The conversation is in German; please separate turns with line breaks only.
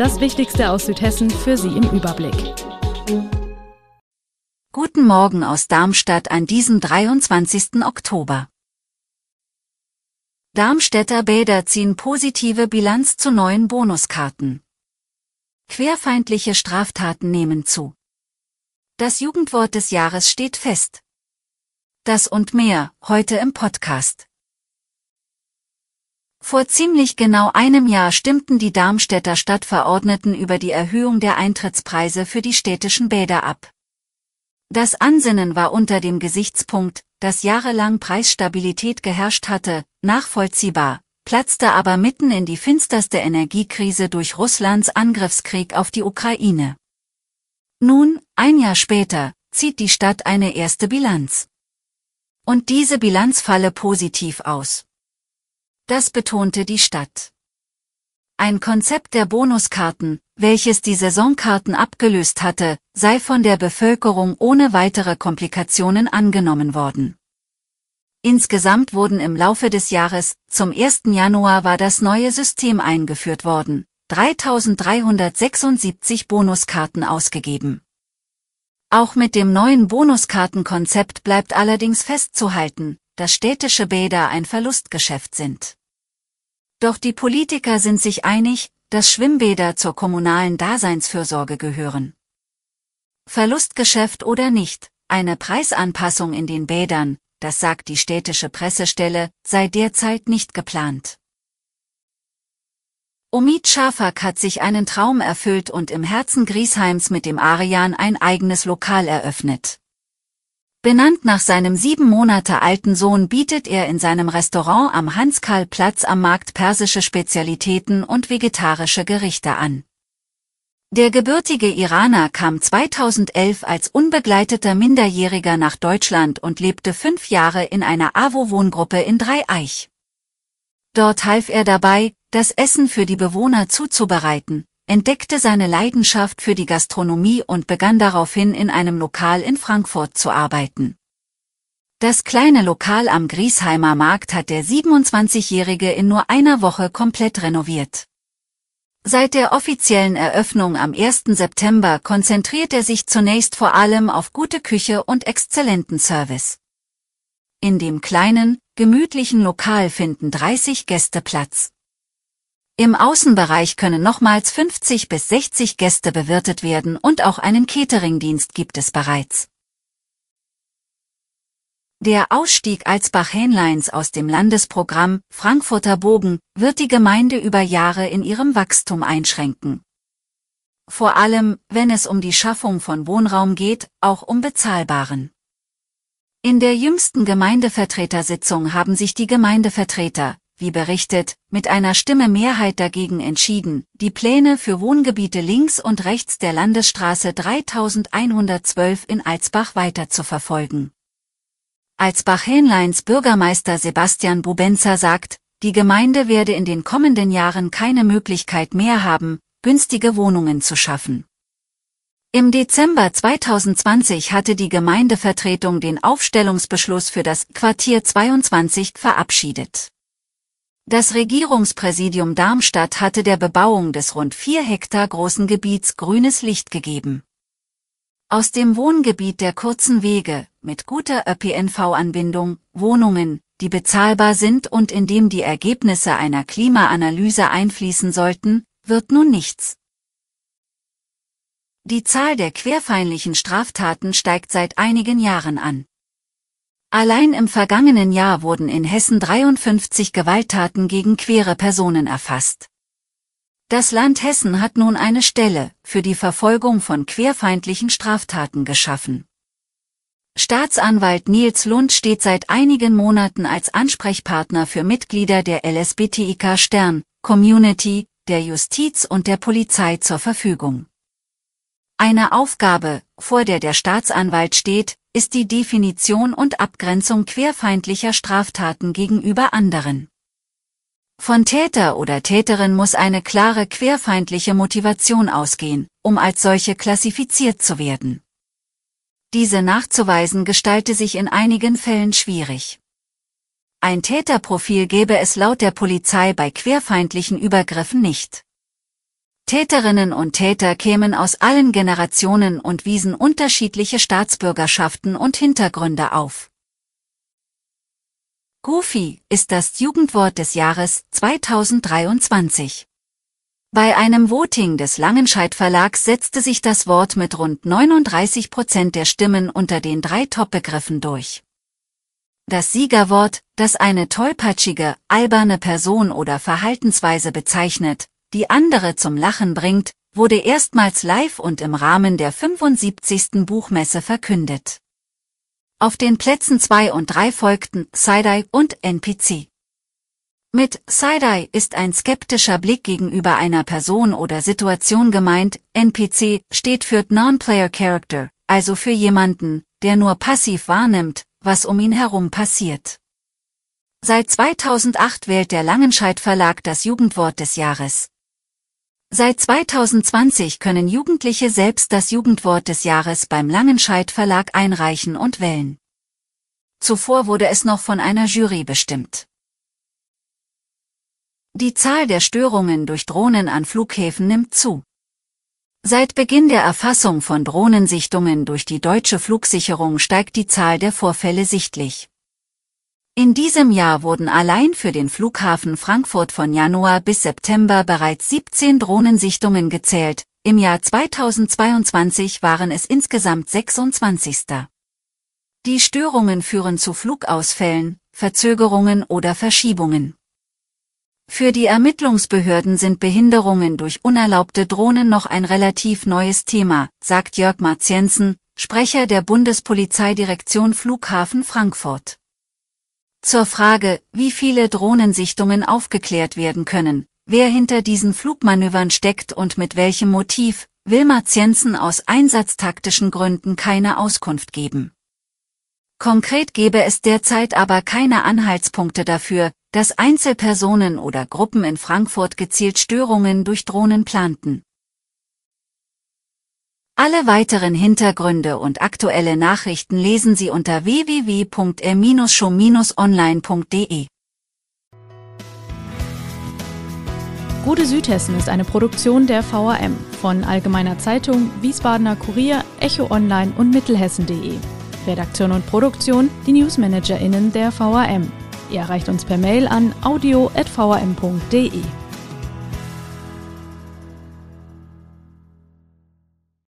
Das Wichtigste aus Südhessen für Sie im Überblick.
Guten Morgen aus Darmstadt an diesem 23. Oktober. Darmstädter Bäder ziehen positive Bilanz zu neuen Bonuskarten. Querfeindliche Straftaten nehmen zu. Das Jugendwort des Jahres steht fest. Das und mehr, heute im Podcast. Vor ziemlich genau einem Jahr stimmten die Darmstädter Stadtverordneten über die Erhöhung der Eintrittspreise für die städtischen Bäder ab. Das Ansinnen war unter dem Gesichtspunkt, dass jahrelang Preisstabilität geherrscht hatte, nachvollziehbar, platzte aber mitten in die finsterste Energiekrise durch Russlands Angriffskrieg auf die Ukraine. Nun, ein Jahr später, zieht die Stadt eine erste Bilanz. Und diese Bilanz falle positiv aus. Das betonte die Stadt. Ein Konzept der Bonuskarten, welches die Saisonkarten abgelöst hatte, sei von der Bevölkerung ohne weitere Komplikationen angenommen worden. Insgesamt wurden im Laufe des Jahres, zum 1. Januar war das neue System eingeführt worden, 3376 Bonuskarten ausgegeben. Auch mit dem neuen Bonuskartenkonzept bleibt allerdings festzuhalten, dass städtische Bäder ein Verlustgeschäft sind. Doch die Politiker sind sich einig, dass Schwimmbäder zur kommunalen Daseinsfürsorge gehören. Verlustgeschäft oder nicht, eine Preisanpassung in den Bädern, das sagt die städtische Pressestelle, sei derzeit nicht geplant. Omid Schafak hat sich einen Traum erfüllt und im Herzen Griesheims mit dem Arian ein eigenes Lokal eröffnet. Benannt nach seinem sieben Monate alten Sohn bietet er in seinem Restaurant am Hans-Karl-Platz am Markt persische Spezialitäten und vegetarische Gerichte an. Der gebürtige Iraner kam 2011 als unbegleiteter Minderjähriger nach Deutschland und lebte fünf Jahre in einer AWO-Wohngruppe in Dreieich. Dort half er dabei, das Essen für die Bewohner zuzubereiten, entdeckte seine Leidenschaft für die Gastronomie und begann daraufhin in einem Lokal in Frankfurt zu arbeiten. Das kleine Lokal am Griesheimer Markt hat der 27-Jährige in nur einer Woche komplett renoviert. Seit der offiziellen Eröffnung am 1. September konzentriert er sich zunächst vor allem auf gute Küche und exzellenten Service. In dem kleinen, gemütlichen Lokal finden 30 Gäste Platz. Im Außenbereich können nochmals 50 bis 60 Gäste bewirtet werden und auch einen Cateringdienst gibt es bereits. Der Ausstieg Alsbach-Hähnleins aus dem Landesprogramm Frankfurter Bogen wird die Gemeinde über Jahre in ihrem Wachstum einschränken. Vor allem, wenn es um die Schaffung von Wohnraum geht, auch um bezahlbaren. In der jüngsten Gemeindevertretersitzung haben sich die Gemeindevertreter, wie berichtet, mit einer Stimme Mehrheit dagegen entschieden, die Pläne für Wohngebiete links und rechts der Landesstraße 3112 in Alsbach weiter zu verfolgen. Alsbach-Hähnleins Bürgermeister Sebastian Bubenzer sagt, die Gemeinde werde in den kommenden Jahren keine Möglichkeit mehr haben, günstige Wohnungen zu schaffen. Im Dezember 2020 hatte die Gemeindevertretung den Aufstellungsbeschluss für das Quartier 22 verabschiedet. Das Regierungspräsidium Darmstadt hatte der Bebauung des rund vier Hektar großen Gebiets grünes Licht gegeben. Aus dem Wohngebiet der kurzen Wege, mit guter ÖPNV-Anbindung, Wohnungen, die bezahlbar sind und in dem die Ergebnisse einer Klimaanalyse einfließen sollten, wird nun nichts. Die Zahl der querfeindlichen Straftaten steigt seit einigen Jahren an. Allein im vergangenen Jahr wurden in Hessen 53 Gewalttaten gegen queere Personen erfasst. Das Land Hessen hat nun eine Stelle für die Verfolgung von querfeindlichen Straftaten geschaffen. Staatsanwalt Nils Lund steht seit einigen Monaten als Ansprechpartner für Mitglieder der LSBTIK Stern, Community, der Justiz und der Polizei zur Verfügung. Eine Aufgabe, vor der der Staatsanwalt steht, ist die Definition und Abgrenzung querfeindlicher Straftaten gegenüber anderen. Von Täter oder Täterin muss eine klare querfeindliche Motivation ausgehen, um als solche klassifiziert zu werden. Diese nachzuweisen gestalte sich in einigen Fällen schwierig. Ein Täterprofil gäbe es laut der Polizei bei querfeindlichen Übergriffen nicht. Täterinnen und Täter kämen aus allen Generationen und wiesen unterschiedliche Staatsbürgerschaften und Hintergründe auf. Goofy ist das Jugendwort des Jahres 2023. Bei einem Voting des Langenscheidt Verlags setzte sich das Wort mit rund 39 Prozent der Stimmen unter den drei Top-Begriffen durch. Das Siegerwort, das eine tollpatschige, alberne Person oder Verhaltensweise bezeichnet, die andere zum Lachen bringt, wurde erstmals live und im Rahmen der 75. Buchmesse verkündet. Auf den Plätzen 2 und 3 folgten Side-Eye und NPC. Mit Side-Eye ist ein skeptischer Blick gegenüber einer Person oder Situation gemeint, NPC steht für Non-Player Character, also für jemanden, der nur passiv wahrnimmt, was um ihn herum passiert. Seit 2008 wählt der Langenscheidt Verlag das Jugendwort des Jahres. Seit 2020 können Jugendliche selbst das Jugendwort des Jahres beim Langenscheidt Verlag einreichen und wählen. Zuvor wurde es noch von einer Jury bestimmt. Die Zahl der Störungen durch Drohnen an Flughäfen nimmt zu. Seit Beginn der Erfassung von Drohnensichtungen durch die deutsche Flugsicherung steigt die Zahl der Vorfälle sichtlich. In diesem Jahr wurden allein für den Flughafen Frankfurt von Januar bis September bereits 17 Drohnensichtungen gezählt, im Jahr 2022 waren es insgesamt 26. Die Störungen führen zu Flugausfällen, Verzögerungen oder Verschiebungen. Für die Ermittlungsbehörden sind Behinderungen durch unerlaubte Drohnen noch ein relativ neues Thema, sagt Jörg Marziensen, Sprecher der Bundespolizeidirektion Flughafen Frankfurt. Zur Frage, wie viele Drohnensichtungen aufgeklärt werden können, wer hinter diesen Flugmanövern steckt und mit welchem Motiv, will Marziensen aus einsatztaktischen Gründen keine Auskunft geben. Konkret gäbe es derzeit aber keine Anhaltspunkte dafür, dass Einzelpersonen oder Gruppen in Frankfurt gezielt Störungen durch Drohnen planten. Alle weiteren Hintergründe und aktuelle Nachrichten lesen Sie unter www.r-show-online.de.
Gute Südhessen ist eine Produktion der VRM von Allgemeiner Zeitung, Wiesbadener Kurier, Echo Online und Mittelhessen.de. Redaktion und Produktion die NewsmanagerInnen der VRM. Ihr erreicht uns per Mail an audio.vrm.de.